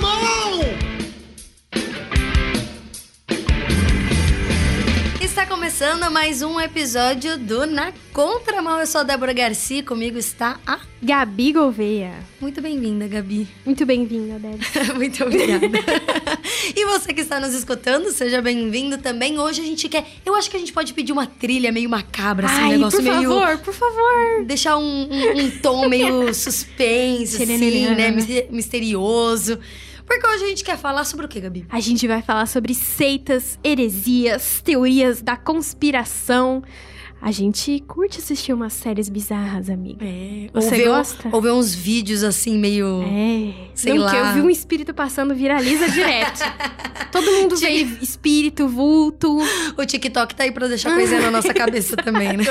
contramão! Está começando mais um episódio do Na Contramão. Eu sou a Débora Garcia, comigo está a Gabi Gouveia. Muito bem-vinda, Gabi. Muito bem-vinda, Débora. Muito obrigada. e você que está nos escutando, seja bem-vindo também. Hoje a gente quer. Eu acho que a gente pode pedir uma trilha meio macabra, assim, um Ai, negócio por meio. favor, por favor. Deixar um, um- um tom meio suspense, assim, né? mis- Misterioso. Porque hoje a gente quer falar sobre o que, Gabi? A gente vai falar sobre seitas, heresias, teorias da conspiração. A gente curte assistir umas séries bizarras, amiga. É, Você ou ver, gosta? Ou ver uns vídeos assim, meio. É. Sei Não, lá. eu vi um espírito passando, viraliza direto. Todo mundo vê espírito, vulto. O TikTok tá aí pra deixar coisinha na nossa cabeça também, né?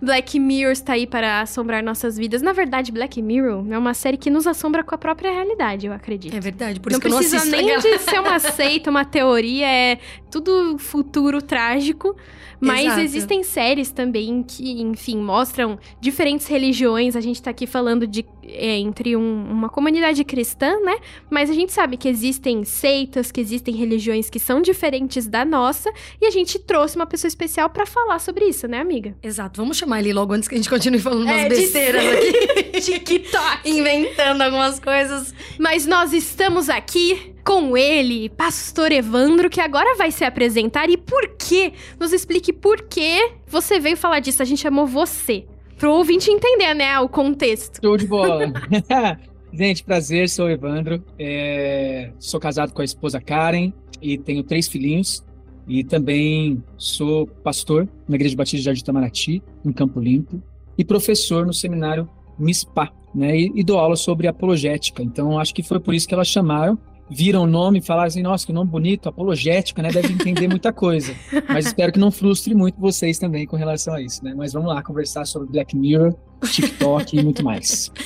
Black Mirror está aí para assombrar nossas vidas. Na verdade, Black Mirror é uma série que nos assombra com a própria realidade, eu acredito. É verdade, por não isso que eu não precisa assisto. nem de ser uma seita, uma teoria, é tudo futuro trágico. Mas Exato. existem séries também que, enfim, mostram diferentes religiões. A gente tá aqui falando de é, entre um- uma comunidade cristã, né? Mas a gente sabe que existem seitas, que existem religiões que são diferentes da nossa. E a gente trouxe uma pessoa especial pra falar sobre isso, né, amiga? Exato, vamos chamar ele logo antes que a gente continue falando umas É, de besteiras aqui. TikTok! Inventando algumas coisas. Mas nós estamos aqui com ele, Pastor Evandro, que agora vai se apresentar e por quê? Nos explique por que você veio falar disso. A gente chamou você. Pro ouvinte entender, né, o contexto. Show de bola. Gente, prazer, sou o Evandro. É, Sou casado com a esposa Karen e tenho três filhinhos. E também sou pastor na Igreja Batista de Jardim Itamaraty, em Campo Limpo, e professor no seminário MISPA, né? E, e dou aula sobre apologética. Então, acho que foi por isso que elas chamaram. Viram o nome e falaram assim: nossa, que nome bonito, apologética, né? Deve entender muita coisa. Mas espero que não frustre muito vocês também com relação a isso, né? Mas vamos lá conversar sobre Black Mirror, TikTok e muito mais.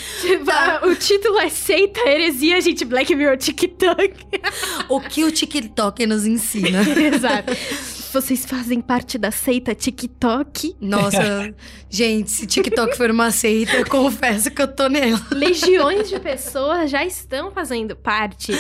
O título é Seita, Heresia, gente, Black Mirror, TikTok. O que o TikTok nos ensina? Exato. Vocês fazem parte da seita TikTok? Nossa, gente, se TikTok for uma seita, eu confesso que eu tô nela. Legiões de pessoas já estão fazendo parte.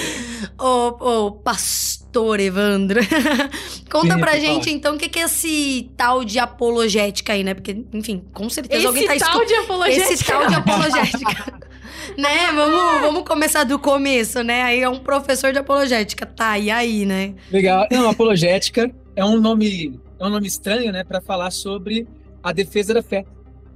Ô, ô, pastor Evandro. Conta Sim, pra gente, então, o que que é esse tal de apologética aí, né? Porque, enfim, com certeza alguém tá Esse tal escutando. de apologética. Esse tal de apologética. né? Vamos, vamos começar do começo, né? Aí é um professor de apologética. Tá, e aí, né? Legal. Não, apologética é um nome, é um nome estranho, né, para falar sobre a defesa da fé.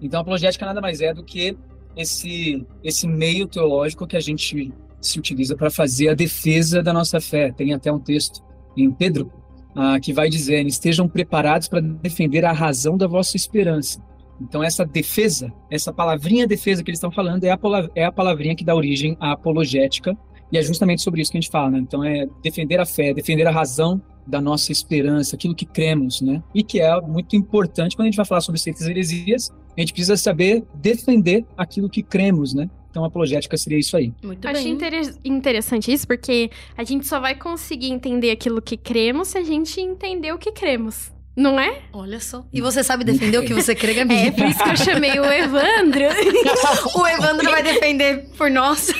Então, apologética nada mais é do que esse esse meio teológico que a gente se utiliza para fazer a defesa da nossa fé. Tem até um texto em Pedro ah, que vai dizer: "Estejam preparados para defender a razão da vossa esperança". Então, essa defesa, essa palavrinha defesa que eles estão falando é a, é a palavrinha que dá origem à apologética, e é justamente sobre isso que a gente fala, né? Então, é defender a fé, defender a razão da nossa esperança, aquilo que cremos, né? E que é muito importante quando a gente vai falar sobre seitas e heresias, a gente precisa saber defender aquilo que cremos, né? Então, a apologética seria isso aí. Muito Achei bem. inter- interessante isso, porque a gente só vai conseguir entender aquilo que cremos se a gente entender o que cremos. Não é? Olha só. E você sabe defender o que você crê, Gabi? É por isso que eu chamei o Evandro. o Evandro vai defender por nós.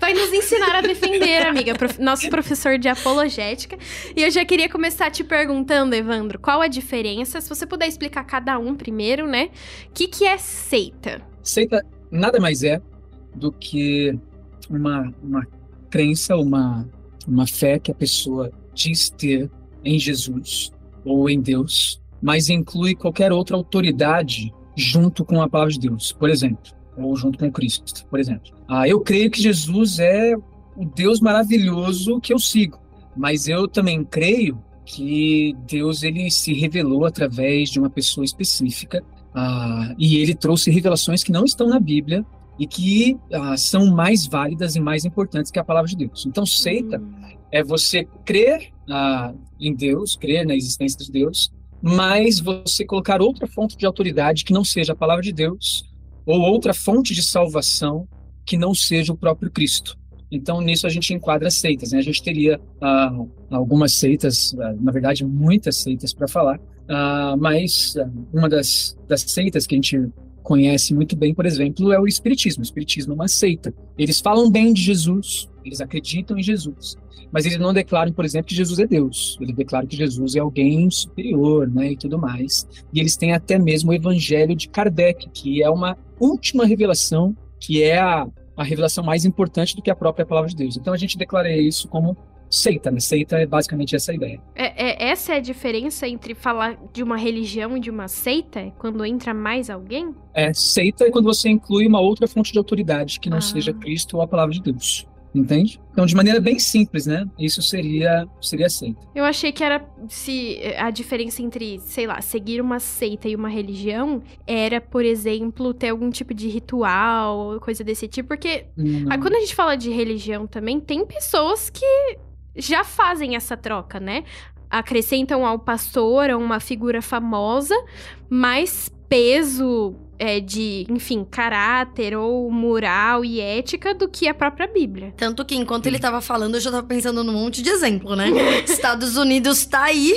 Vai nos ensinar a defender, amiga. Nosso professor de apologética. E eu já queria começar te perguntando, Evandro, qual a diferença? Se você puder explicar cada um primeiro, né? O que, que é seita? Seita nada mais é do que uma, uma crença, uma, uma fé que a pessoa diz ter em Jesus ou em Deus, mas inclui qualquer outra autoridade junto com a palavra de Deus, por exemplo, ou junto com Cristo, por exemplo. Ah, eu creio que Jesus é o Deus maravilhoso que eu sigo, mas eu também creio que Deus ele se revelou através de uma pessoa específica ah, e ele trouxe revelações que não estão na Bíblia e que ah, são mais válidas e mais importantes que a palavra de Deus. Então, seita é você crer ah, em Deus, crer na existência de Deus, mas você colocar outra fonte de autoridade que não seja a palavra de Deus ou outra fonte de salvação que não seja o próprio Cristo. Então, nisso a gente enquadra seitas. Né? A gente teria ah, algumas seitas, ah, na verdade, muitas seitas para falar, ah, mas ah, uma das, das seitas que a gente conhece muito bem, por exemplo, é o Espiritismo. O Espiritismo é uma seita. Eles falam bem de Jesus, Eles acreditam em Jesus, mas eles não declaram, por exemplo, que Jesus é Deus. Eles declaram que Jesus é alguém superior, né, e tudo mais. E eles têm até mesmo o Evangelho de Kardec, que é uma última revelação, que é a, a revelação mais importante do que a própria palavra de Deus. Então a gente declara isso como seita, né? Seita é basicamente essa ideia. É, é, essa é a diferença entre falar de uma religião e de uma seita? Quando entra mais alguém? É, seita é quando você inclui uma outra fonte de autoridade que não ah. seja Cristo ou a palavra de Deus. Entende? Então, de maneira bem simples, né? Isso seria seria seita. Eu achei que era se a diferença entre, sei lá, seguir uma seita e uma religião era, por exemplo, ter algum tipo de ritual, coisa desse tipo, porque a, quando a gente fala de religião também, tem pessoas que já fazem essa troca, né? Acrescentam ao pastor, a uma figura famosa, mais peso é, de, enfim, caráter ou moral e ética do que a própria Bíblia. Tanto que enquanto ele tava falando, eu já tava pensando num monte de exemplo, né? Estados Unidos tá aí.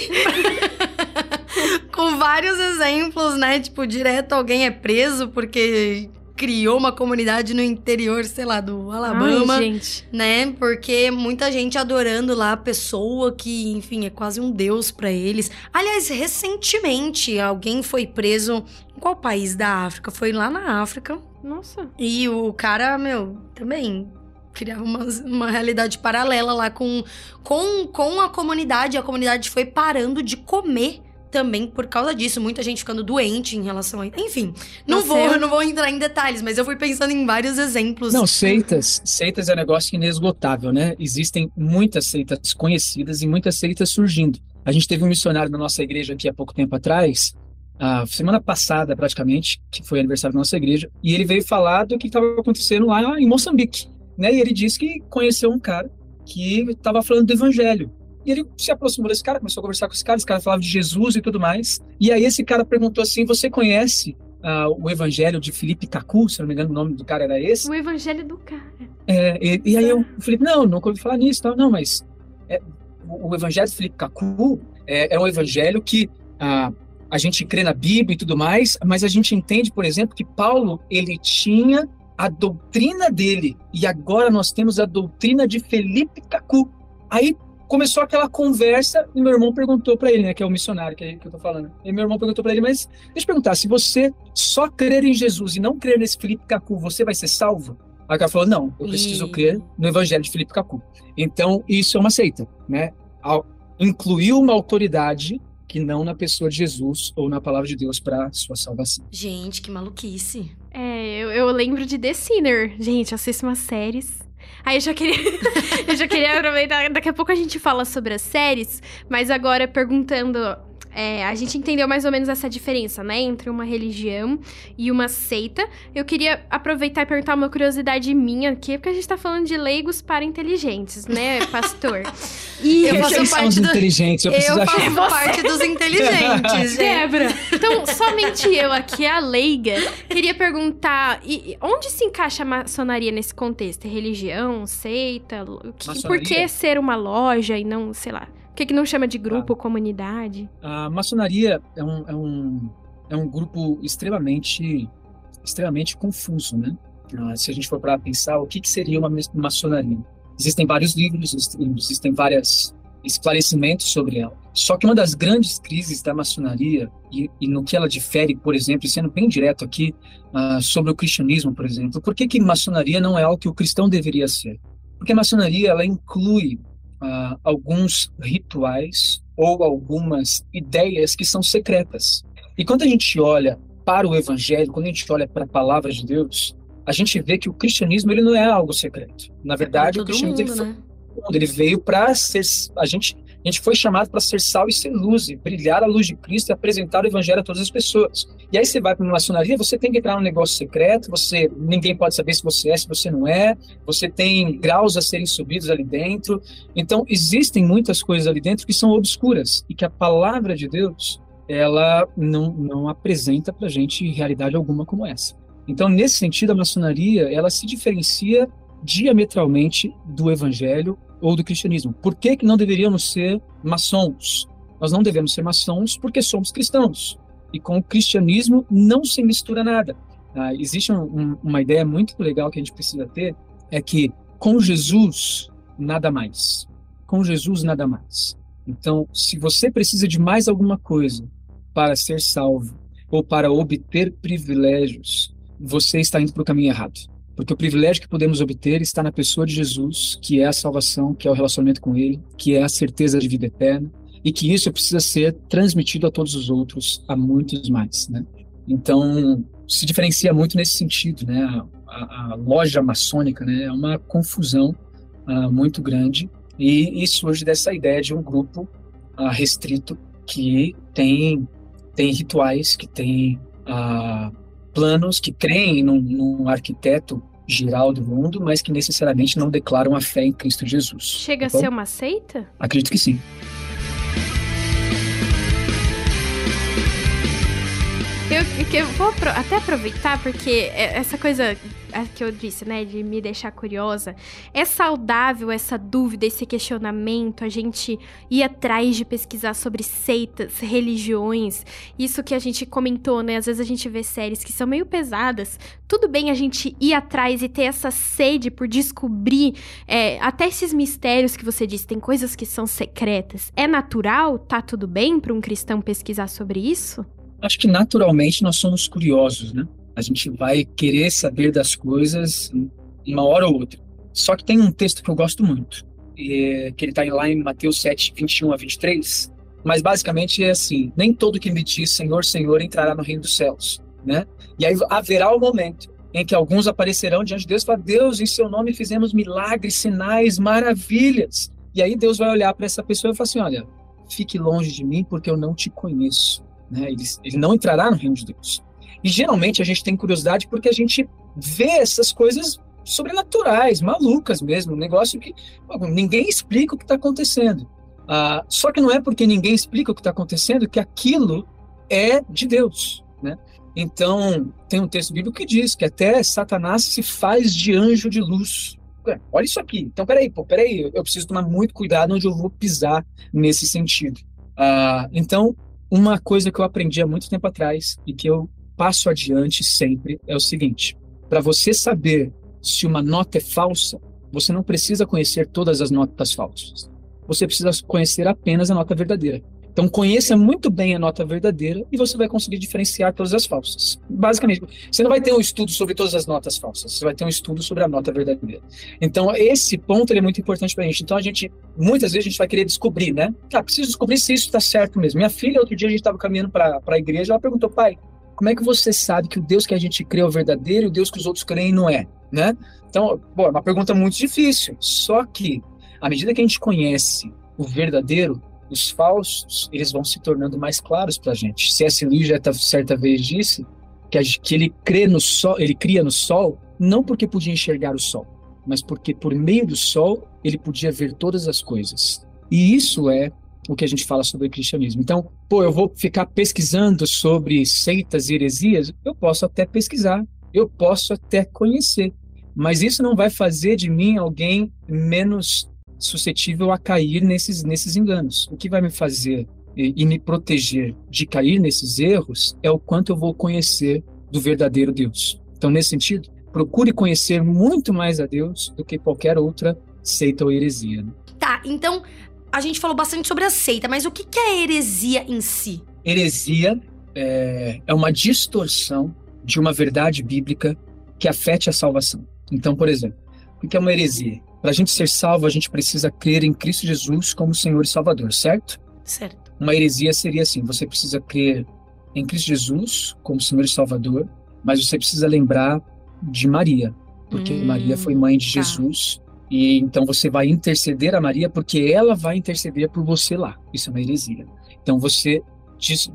Com vários exemplos, né? Tipo, direto alguém é preso porque criou uma comunidade no interior, sei lá, do Alabama, Ai, gente. né? Porque muita gente adorando lá a pessoa que, enfim, é quase um deus para eles. Aliás, recentemente alguém foi preso em qual país da África? Foi lá na África. Nossa. E o cara, meu, também criava uma, uma realidade paralela lá com, com, com a comunidade. A comunidade foi parando de comer também por causa disso, muita gente ficando doente em relação a. Enfim, não vou, eu... não vou entrar em detalhes, mas eu fui pensando em vários exemplos. Não, seitas, seitas é um negócio inesgotável, né? Existem muitas seitas conhecidas e muitas seitas surgindo. A gente teve um missionário na nossa igreja aqui há pouco tempo atrás, a semana passada praticamente, que foi aniversário da nossa igreja, e ele veio falar do que estava acontecendo lá em Moçambique, né? E ele disse que conheceu um cara que estava falando do evangelho. E ele se aproximou desse cara, começou a conversar com esse cara, esse cara falava de Jesus e tudo mais. E aí esse cara perguntou assim: Você conhece uh, o Evangelho de Felipe Cacu? Se não me engano, o nome do cara era esse. O Evangelho do cara. É, e, e, aí eu falei: Não, nunca ouvi falar nisso. Não, não mas é, o, o, Evangelho de Felipe Cacu é, é um evangelho que. Uh, a gente crê na Bíblia e tudo mais, mas a gente entende, por exemplo, que Paulo ele tinha a doutrina dele e agora nós temos a doutrina de Felipe Cacu. Aí começou aquela conversa e meu irmão perguntou para ele, né, que é o missionário que, é, que eu tô falando. E meu irmão perguntou para ele, mas deixa eu perguntar, se você só crer em Jesus e não crer nesse Felipe Cacu, você vai ser salvo? Aí o cara falou, não, eu preciso e... crer no evangelho de Felipe Cacu. Então, isso é uma seita, né? Incluiu uma autoridade que não na pessoa de Jesus ou na palavra de Deus para sua salvação. Gente, que maluquice. É, eu, eu lembro de The Sinner. Gente, assisto umas séries Aí eu já queria. eu já queria aproveitar. Daqui a pouco a gente fala sobre as séries, mas agora perguntando é, a gente entendeu mais ou menos essa diferença, né? Entre uma religião e uma seita. Eu queria aproveitar e perguntar uma curiosidade minha aqui, porque a gente tá falando de leigos para inteligentes, né, pastor? E eu faço parte do... inteligentes, eu, eu faço achar. parte dos inteligentes, Débora. Então, somente eu aqui, a leiga, queria perguntar, e, onde se encaixa a maçonaria nesse contexto? Religião, seita? Que, por que ser uma loja e não, sei lá, por que, que não chama de grupo, ah. comunidade? A maçonaria é um, é um, é um grupo extremamente, extremamente confuso, né? Ah, se a gente for para pensar, o que, que seria uma maçonaria? Existem vários livros, existem vários esclarecimentos sobre ela. Só que uma das grandes crises da maçonaria, e, e no que ela difere, por exemplo, sendo bem direto aqui, uh, sobre o cristianismo, por exemplo, por que, que maçonaria não é algo que o cristão deveria ser? Porque a maçonaria ela inclui uh, alguns rituais ou algumas ideias que são secretas. E quando a gente olha para o Evangelho, quando a gente olha para a palavra de Deus, a gente vê que o cristianismo ele não é algo secreto. Na verdade, é o cristianismo mundo, ele, né? ele veio para ser a gente a gente foi chamado para ser sal e ser luz, e brilhar a luz de Cristo e apresentar o evangelho a todas as pessoas. E aí você vai para uma maçonaria, você tem que entrar num negócio secreto, você ninguém pode saber se você é, se você não é, você tem graus a serem subidos ali dentro. Então, existem muitas coisas ali dentro que são obscuras e que a palavra de Deus ela não, não apresenta para a gente realidade alguma como essa. Então, nesse sentido, a maçonaria ela se diferencia diametralmente do evangelho ou do cristianismo. Por que, que não deveríamos ser maçons? Nós não devemos ser maçons porque somos cristãos. E com o cristianismo não se mistura nada. Ah, existe um, um, uma ideia muito legal que a gente precisa ter, é que com Jesus, nada mais. Com Jesus, nada mais. Então, se você precisa de mais alguma coisa para ser salvo ou para obter privilégios, você está indo para o caminho errado. Porque o privilégio que podemos obter está na pessoa de Jesus, que é a salvação, que é o relacionamento com Ele, que é a certeza de vida eterna, e que isso precisa ser transmitido a todos os outros, a muitos mais, né? Então, se diferencia muito nesse sentido, né? A, a, loja maçônica, né? É uma confusão uh, muito grande e, e, surge dessa ideia de um grupo uh, restrito que tem tem rituais, que tem uh, planos, que creem num, num arquiteto geral do mundo, mas que necessariamente não declaram a fé em Cristo Jesus. Chega tá a ser uma seita? Acredito que sim. Eu, eu vou até aproveitar, porque essa coisa que eu disse, né, de me deixar curiosa, é saudável essa dúvida, esse questionamento, a gente ir atrás de pesquisar sobre seitas, religiões, isso que a gente comentou, né, às vezes a gente vê séries que são meio pesadas, tudo bem a gente ir atrás e ter essa sede por descobrir é, até esses mistérios que você disse, tem coisas que são secretas, é natural, tá tudo bem para um cristão pesquisar sobre isso? Acho que naturalmente nós somos curiosos, né? A gente vai querer saber das coisas uma hora ou outra. Só que tem um texto que eu gosto muito, que ele está lá em Mateus 7, 21 a 23, mas basicamente é assim: nem todo que me diz Senhor, Senhor entrará no reino dos céus, né? E aí haverá o um momento em que alguns aparecerão diante de Deus e falar: Deus, em seu nome fizemos milagres, sinais, maravilhas. E aí Deus vai olhar para essa pessoa e falar assim: Olha, fique longe de mim porque eu não te conheço. Né? Ele, ele não entrará no reino de Deus. E geralmente a gente tem curiosidade porque a gente vê essas coisas sobrenaturais, malucas mesmo, um negócio que ninguém explica o que está acontecendo. Ah, só que não é porque ninguém explica o que está acontecendo que aquilo é de Deus, né? Então, tem um texto bíblico que diz que até Satanás se faz de anjo de luz. olha isso aqui. Então, peraí, pô, peraí, eu preciso tomar muito cuidado onde eu vou pisar nesse sentido. Ah, então, uma coisa que eu aprendi há muito tempo atrás e que eu passo adiante sempre é o seguinte: para você saber se uma nota é falsa, você não precisa conhecer todas as notas falsas. Você precisa conhecer apenas a nota verdadeira. Então conheça muito bem a nota verdadeira e você vai conseguir diferenciar todas as falsas. Basicamente, você não vai ter um estudo sobre todas as notas falsas, você vai ter um estudo sobre a nota verdadeira. Então esse ponto é muito importante para a gente. Então a gente, muitas vezes a gente vai querer descobrir, né? Ah, preciso descobrir se isso está certo mesmo. Minha filha, outro dia a gente estava caminhando para a igreja, ela perguntou, pai, como é que você sabe que o Deus que a gente crê é o verdadeiro e o Deus que os outros creem não é, né? Então, bom, é uma pergunta muito difícil. Só que, à medida que a gente conhece o verdadeiro, os falsos, eles vão se tornando mais claros para a gente. C.S. Lewis já certa vez disse que, que ele crê no sol, ele cria no sol, não porque podia enxergar o sol, mas porque por meio do sol ele podia ver todas as coisas. E isso é o que a gente fala sobre o cristianismo. Então, pô, eu vou ficar pesquisando sobre seitas e heresias? Eu posso até pesquisar, eu posso até conhecer, mas isso não vai fazer de mim alguém menos suscetível a cair nesses, nesses enganos. O que vai me fazer e, e me proteger de cair nesses erros é o quanto eu vou conhecer do verdadeiro Deus. Então, nesse sentido, procure conhecer muito mais a Deus do que qualquer outra seita ou heresia. Né? Tá, então a gente falou bastante sobre a seita, mas o que é a heresia em si? Heresia é, é uma distorção de uma verdade bíblica que afete a salvação. Então, por exemplo, o que é uma heresia? Para a gente ser salvo, a gente precisa crer em Cristo Jesus como Senhor e Salvador, certo? Certo. Uma heresia seria assim: você precisa crer em Cristo Jesus como Senhor e Salvador, mas você precisa lembrar de Maria, porque hum, Maria foi mãe de tá. Jesus e então você vai interceder a Maria porque ela vai interceder por você lá. Isso é uma heresia. Então você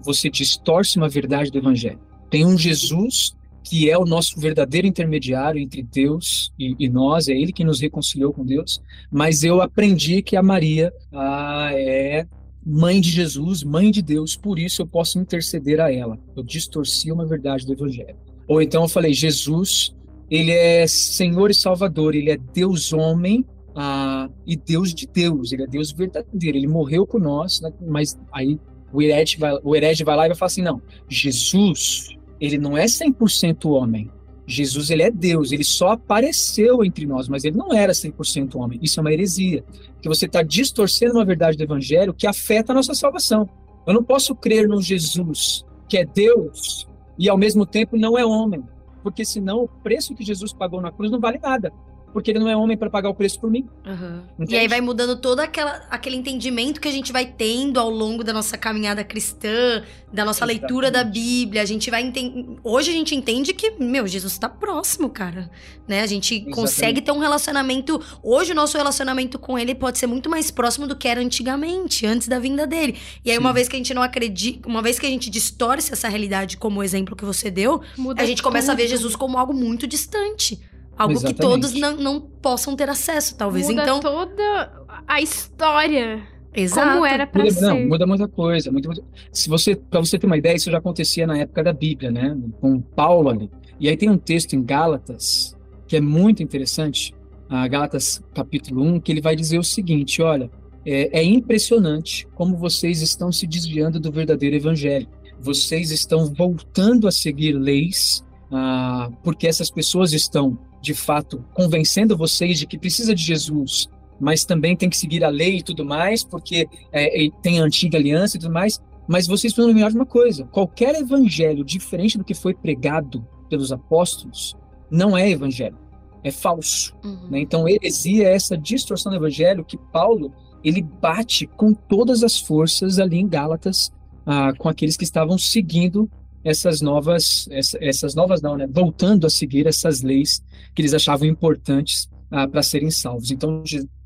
você distorce uma verdade do evangelho. Tem um Jesus que é o nosso verdadeiro intermediário entre Deus e, e, nós, é Ele que nos reconciliou com Deus. Mas eu aprendi que a Maria ah, é mãe de Jesus, mãe de Deus, por isso eu posso interceder a ela. Eu distorci uma verdade do Evangelho. Ou então eu falei, Jesus ele é Senhor e Salvador, ele é Deus homem ah, e Deus de Deus, ele é Deus verdadeiro, ele morreu por nós, né? mas aí o herege, vai, o herege vai lá e vai falar assim, não, Jesus, ele não é 100% homem, Jesus ele é Deus, ele só apareceu entre nós, mas ele não era 100% homem. Isso é uma heresia, que você está distorcendo uma verdade do evangelho que afeta a nossa salvação. Eu não posso crer no Jesus, que é Deus, e ao mesmo tempo não é homem, porque senão o preço que Jesus pagou na cruz não vale nada porque ele não é homem para pagar o preço por mim. Uhum. E aí vai mudando todo aquela, aquele entendimento que a gente vai tendo ao longo da nossa caminhada cristã, da nossa Exatamente. leitura da Bíblia. A gente vai entender. Hoje a gente entende que, meu, Jesus está próximo, cara. Né? A gente Exatamente. consegue ter um relacionamento. Hoje o nosso relacionamento com ele pode ser muito mais próximo do que era antigamente, antes da vinda dele. E aí, Sim. uma vez que a gente não acredita, uma vez que a gente distorce essa realidade, como o exemplo que você deu, Muda a gente começa tudo. a ver Jesus como algo muito distante. Algo Exatamente. que todos não, não possam ter acesso, talvez. Muda então toda a história. Exato. Como era para ser. Não, muda muita coisa. Muita, se você, para você ter uma ideia, isso já acontecia na época da Bíblia, né? Com Paulo ali. E aí tem um texto em Gálatas que é muito interessante, a Gálatas capítulo 1, que ele vai dizer o seguinte: olha, é, é impressionante como vocês estão se desviando do verdadeiro evangelho. Vocês estão voltando a seguir leis, ah, porque essas pessoas estão de fato convencendo vocês de que precisa de Jesus, mas também tem que seguir a lei e tudo mais, porque é, tem a antiga aliança e tudo mais. Mas vocês precisam lembrar de uma coisa: qualquer evangelho diferente do que foi pregado pelos apóstolos não é evangelho, é falso. Uhum. Né? Então, heresia é essa distorção do evangelho que Paulo ele bate com todas as forças ali em Gálatas, ah, com aqueles que estavam seguindo essas novas, essa, essas novas não, né? Voltando a seguir essas leis que eles achavam importantes ah, para serem salvos. Então,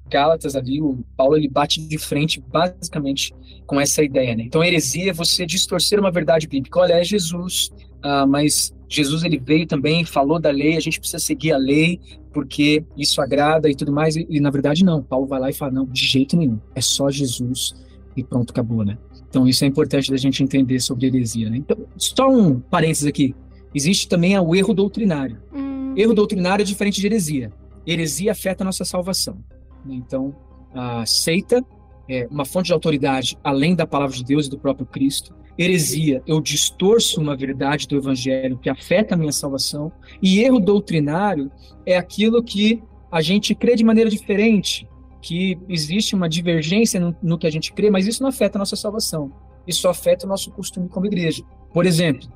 Gálatas ali, o Paulo ele bate de frente basicamente com essa ideia, né? Então, heresia é você distorcer uma verdade bíblica. Olha, é Jesus, ah, mas Jesus ele veio também, falou da lei, a gente precisa seguir a lei porque isso agrada e tudo mais. E, e na verdade não. Paulo vai lá e fala não, de jeito nenhum. É só Jesus e pronto, acabou, né? Então isso é importante da gente entender sobre heresia. Né? Então, só um parênteses aqui. Existe também o erro doutrinário. Hum. Erro doutrinário é diferente de heresia. Heresia afeta a nossa salvação. Né? Então, a seita é uma fonte de autoridade além da palavra de Deus e do próprio Cristo. Heresia, eu distorço uma verdade do evangelho que afeta a minha salvação. E erro doutrinário é aquilo que a gente crê de maneira diferente, que existe uma divergência no, no, que a gente crê, mas isso não afeta a nossa salvação. Isso afeta o nosso costume como igreja. Por exemplo,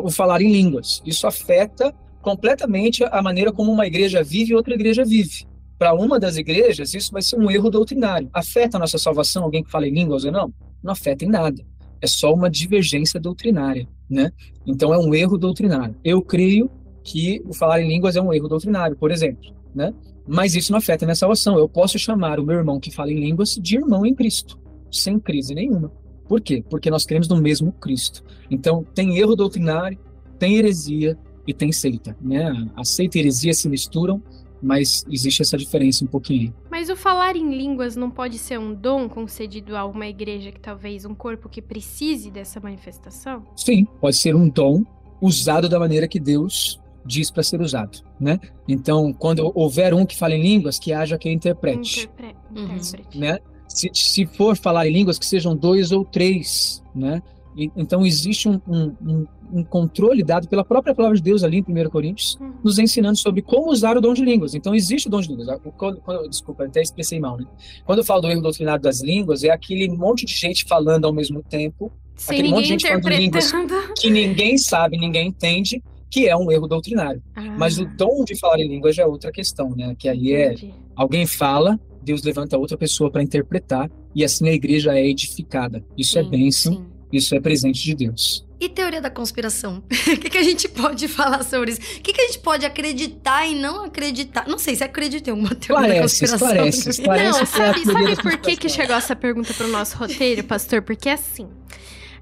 o falar em línguas. Isso afeta completamente a maneira como uma igreja vive e outra igreja vive. Para uma das igrejas, isso vai ser um erro doutrinário. Afeta a nossa salvação alguém que fala em línguas ou não? Não afeta em nada. É só uma divergência doutrinária, né? Então é um erro doutrinário. Eu creio que o falar em línguas é um erro doutrinário, por exemplo, né? Mas isso não afeta minha salvação. Eu posso chamar o meu irmão que fala em línguas de irmão em Cristo, sem crise nenhuma. Por quê? Porque nós cremos no mesmo Cristo. Então, tem erro doutrinário, tem heresia e tem seita. Né? A seita e a heresia se misturam, mas existe essa diferença um pouquinho. Mas o falar em línguas não pode ser um dom concedido a uma igreja que talvez um corpo que precise dessa manifestação? Sim, pode ser um dom usado da maneira que Deus diz para ser usado, né? Então, quando houver um que fale em línguas, que haja quem interprete, Interpre interprete. né? Se, se for falar em línguas, que sejam dois ou três, né? E, então existe um, um, um, controle dado pela própria palavra de Deus ali em 1 Coríntios, uhum. nos ensinando sobre como usar o dom de línguas. Então existe o dom de línguas. Quando, quando, desculpa, até expressei mal, né? Quando eu falo do erro doutrinário das línguas, é aquele monte de gente falando ao mesmo tempo, Sem aquele monte de gente falando línguas que ninguém sabe, ninguém entende, que é um erro doutrinário. Ah. Mas o dom de falar em línguas já é outra questão, né? Que aí é alguém fala, Deus levanta outra pessoa para interpretar e assim a igreja é edificada. Isso é sim, é bênção, sim. isso é presente de Deus. E teoria da conspiração? o que, que, a gente pode falar sobre isso? O que, que, a gente pode acreditar e não acreditar? Não sei se acredita em alguma teoria parece, da conspiração. Parece, parece. Não, sabe, sabe por que, que chegou essa pergunta para o nosso roteiro, pastor? Porque assim.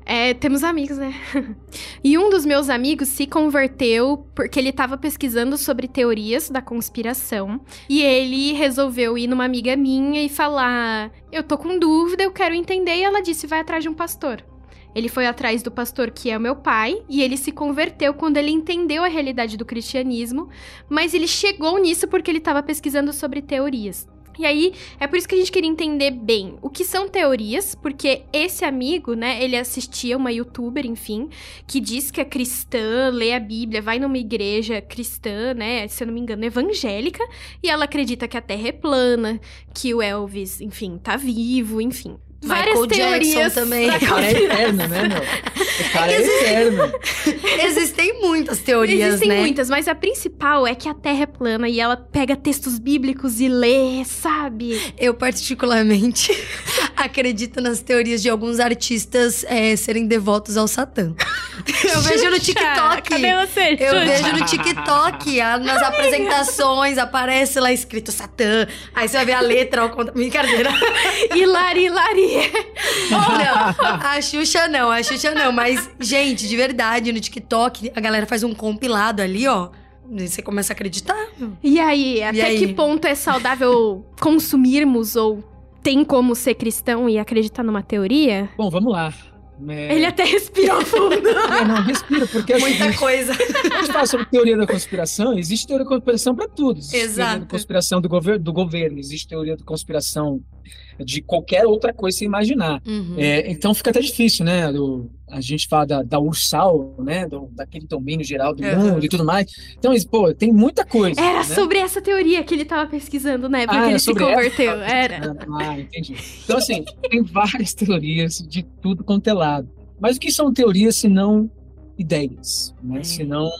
É, temos amigos, né? e um dos meus amigos se converteu porque ele estava pesquisando sobre teorias da conspiração. E ele resolveu ir numa amiga minha e falar: Eu tô com dúvida, eu quero entender. E ela disse: Vai atrás de um pastor. Ele foi atrás do pastor que é meu pai e ele se converteu quando ele entendeu a realidade do cristianismo, mas ele chegou nisso porque ele estava pesquisando sobre teorias. E aí, é por isso que a gente queria entender bem o que são teorias, porque esse amigo, né, ele assistia uma youtuber, enfim, que diz que é cristã, lê a Bíblia, vai numa igreja cristã, né, se eu não me engano, evangélica, e ela acredita que a Terra é plana, que o Elvis, enfim, tá vivo, enfim. Várias Michael teorias. Jackson também. O cara é eterno, né, meu? O cara é eterno. Existem muitas teorias, Existem né? muitas, mas a principal é que a Terra é plana e ela pega textos bíblicos e lê, sabe? Eu, particularmente, acredito nas teorias de alguns artistas é, serem devotos ao Satã. Eu vejo no TikTok. Cadê você? Eu Xuxa? vejo no TikTok, a- nas apresentações, aparece lá escrito Satã. Aí você vai ver a letra ao contra. Brincadeira. Hilari, hilari. Olha, a Xuxa não, a Xuxa não. Mas, gente, de verdade, no TikTok, a galera faz um compilado ali, ó. E você começa a acreditar. E aí, até aí? que ponto é saudável consumirmos ou tem como ser cristão e acreditar numa teoria? Bom, vamos lá. É... Ele até respirou fundo. É, não, respira, porque é Muita seguinte, coisa. a gente fala sobre teoria da conspiração, existe teoria da conspiração para tudo. Existe Exato. teoria da conspiração do, gover do governo, existe teoria da conspiração de qualquer outra coisa que você imaginar. Uhum. É, então fica até difícil, né? do- a gente fala da, da Ursal, né? do- daquele domínio geral do Uhum. mundo e tudo mais. Então, isso, pô, tem muita coisa. Era né? sobre essa teoria que ele tava pesquisando, né? Porque Ah, ele era se converteu. essa? Era. Ah, entendi. Então, assim, tem várias teorias de tudo quanto é lado. Mas o que são teorias se não ideias? Né? É. Se não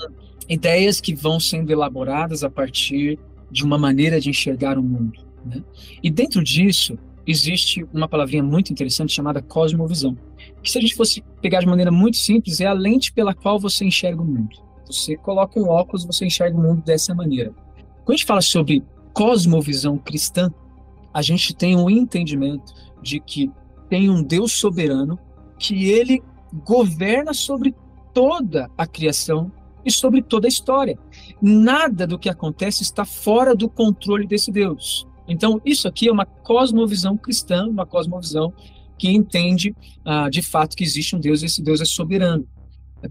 ideias que vão sendo elaboradas a partir de uma maneira de enxergar o mundo. Né? E dentro disso, existe uma palavrinha muito interessante chamada cosmovisão. Que se a gente fosse pegar de maneira muito simples, é a lente pela qual você enxerga o mundo. Você coloca um óculos, você enxerga o mundo dessa maneira. Quando a gente fala sobre cosmovisão cristã, a gente tem um entendimento de que tem um Deus soberano que ele governa sobre toda a criação e sobre toda a história. Nada do que acontece está fora do controle desse Deus. Então, isso aqui é uma cosmovisão cristã, uma cosmovisão que entende ah, de fato que existe um Deus e esse Deus é soberano.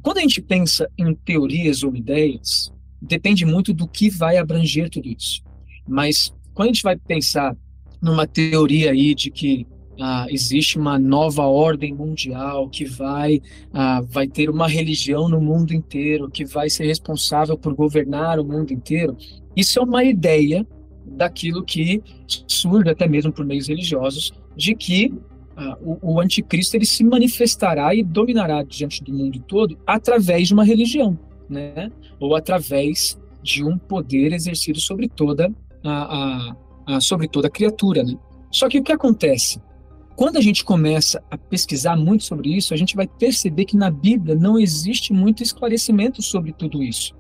Quando a gente pensa em teorias ou ideias, depende muito do que vai abranger tudo isso. Mas quando a gente vai pensar numa teoria aí de que ah, existe uma nova ordem mundial que vai ah, vai ter uma religião no mundo inteiro que vai ser responsável por governar o mundo inteiro isso é uma ideia daquilo que surge até mesmo por meios religiosos de que ah, o, o anticristo ele se manifestará e dominará diante do mundo todo através de uma religião né? Ou através de um poder exercido sobre toda a, a, a sobre toda criatura né? Só que o que acontece? Quando a gente começa a pesquisar muito sobre isso, a gente vai perceber que na Bíblia não existe muito esclarecimento sobre tudo isso.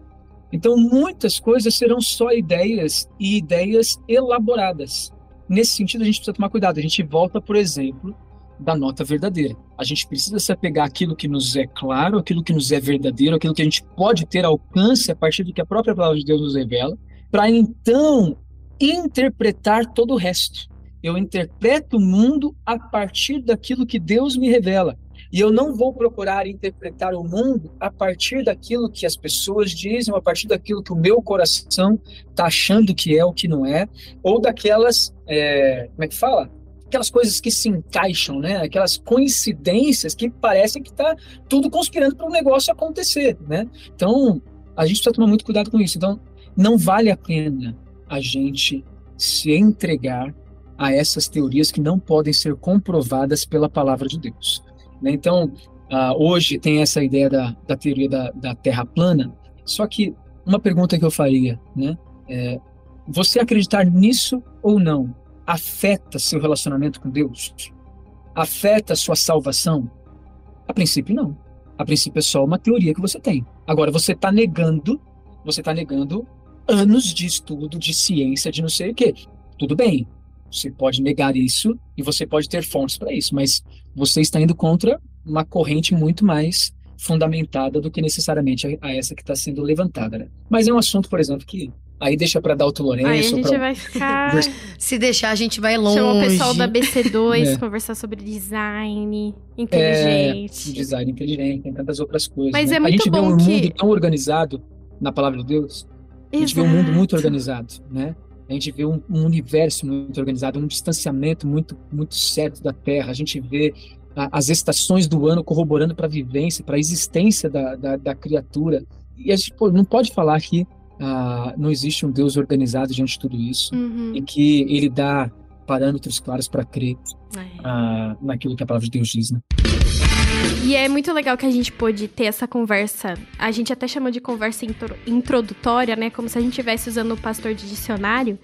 Então, muitas coisas serão só ideias e ideias elaboradas. Nesse sentido, a gente precisa tomar cuidado. A gente volta, por exemplo, da nota verdadeira. A gente precisa se apegar àquilo que nos é claro, aquilo que nos é verdadeiro, aquilo que a gente pode ter alcance a partir do que a própria palavra de Deus nos revela, para então interpretar todo o resto eu interpreto o mundo a partir daquilo que Deus me revela. E eu não vou procurar interpretar o mundo a partir daquilo que as pessoas dizem, a partir daquilo que o meu coração está achando que é o que não é, ou daquelas, é, como é que fala? Aquelas coisas que se encaixam, né? Aquelas coincidências que parecem que está tudo conspirando para um negócio acontecer, né? Então, a gente precisa tomar muito cuidado com isso. Então, não vale a pena a gente se entregar a essas teorias que não podem ser comprovadas pela palavra de Deus. Né? Então, uh, hoje tem essa ideia da, da teoria da, da, Terra plana, só que uma pergunta que eu faria, né? É, você acreditar nisso ou não afeta seu relacionamento com Deus? Afeta sua salvação? A princípio, não. A princípio é só uma teoria que você tem. Agora, você está negando, você está negando anos de estudo, de ciência, de não sei o quê. Tudo bem, você pode negar isso e você pode ter fontes para isso, mas você está indo contra uma corrente muito mais fundamentada do que necessariamente a, a essa que está sendo levantada. Né? Mas é um assunto, por exemplo, que aí deixa para Dalton Lourenço. Aí a gente pra... vai ficar. Se deixar, a gente vai longe. Chama o pessoal da BC2, é. conversar sobre design inteligente. É, design inteligente, tem tantas outras coisas. Mas né? é muito a gente bom vê um que... mundo tão organizado na palavra de Deus. A gente Exato. vê um mundo muito organizado, né? A gente vê um, um universo muito organizado, um distanciamento muito, muito certo da Terra. A gente vê a, as estações do ano corroborando para a vivência, para a existência da, da, da, criatura. E a gente pô, não pode falar que ah, não existe um Deus organizado diante de tudo isso Uhum. e que ele dá parâmetros claros para crer É. ah, naquilo que a palavra de Deus diz, né? E é muito legal que a gente pôde ter essa conversa. A gente até chama de conversa intro- introdutória, né? Como se a gente estivesse usando o pastor de dicionário.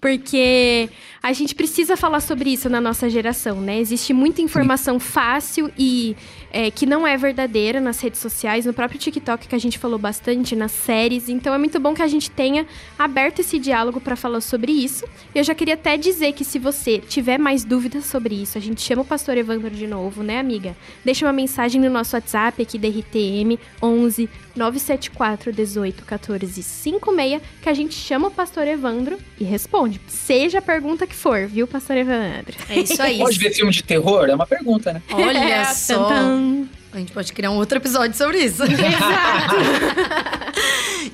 Porque a gente precisa falar sobre isso na nossa geração, né? Existe muita informação fácil e é, que não é verdadeira nas redes sociais, no próprio TikTok que a gente falou bastante, nas séries. Então é muito bom que a gente tenha aberto esse diálogo para falar sobre isso. E eu já queria até dizer que se você tiver mais dúvidas sobre isso, a gente chama o pastor Evandro de novo, né, amiga? Deixa uma mensagem no nosso WhatsApp aqui da RTM 11 974 18 14 56 que a gente chama o pastor Evandro e responde. Seja a pergunta que for, viu, pastor Evandro? É isso aí. Pode ver filme de terror? É uma pergunta, né? Olha É, só. A gente pode criar um outro episódio sobre isso. Exato.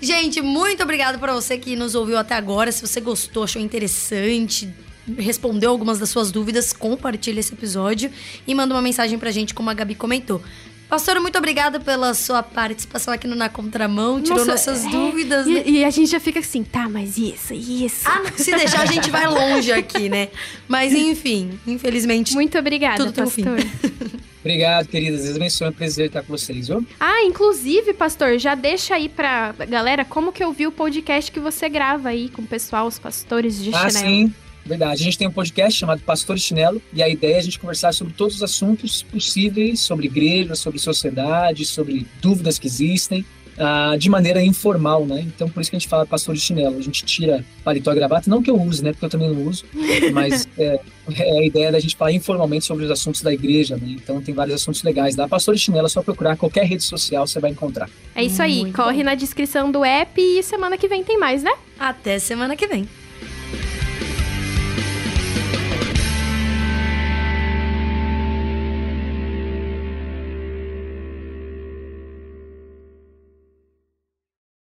Gente, muito obrigado para você que nos ouviu até agora. Se você gostou, achou interessante, respondeu algumas das suas dúvidas, compartilha esse episódio e manda uma mensagem pra gente, como a Gabi comentou. Pastora, muito obrigada pela sua participação aqui no Na Contramão. Tirou Nossa, nossas é. dúvidas, né? E, e a gente já fica assim, tá, mas isso, isso. Ah, não, se deixar, a gente vai longe aqui, né? Mas enfim, infelizmente. Muito obrigada, Tudo pastor. Obrigado, queridas. Deus abençoe. É um prazer estar com vocês, viu? Ah, inclusive, pastor, já deixa aí pra galera como que eu vi o podcast que você grava aí com o pessoal, os pastores de Ah, chinelo. sim. Verdade. A gente tem um podcast chamado Pastor Chinelo e a ideia é a gente conversar sobre todos os assuntos possíveis, sobre igreja, sobre sociedade, sobre dúvidas que existem, ah, de maneira informal, né? Então, por isso que a gente fala Pastor Chinelo. A gente tira paletó e gravata, não que eu use, né? Porque eu também não uso, mas é, é a ideia da gente falar informalmente sobre os assuntos da igreja, né? Então, tem vários assuntos legais lá. Pastor Chinelo é só procurar qualquer rede social, você vai encontrar. É isso aí, Muito corre bom. na descrição do app e semana que vem tem mais, né? Até semana que vem.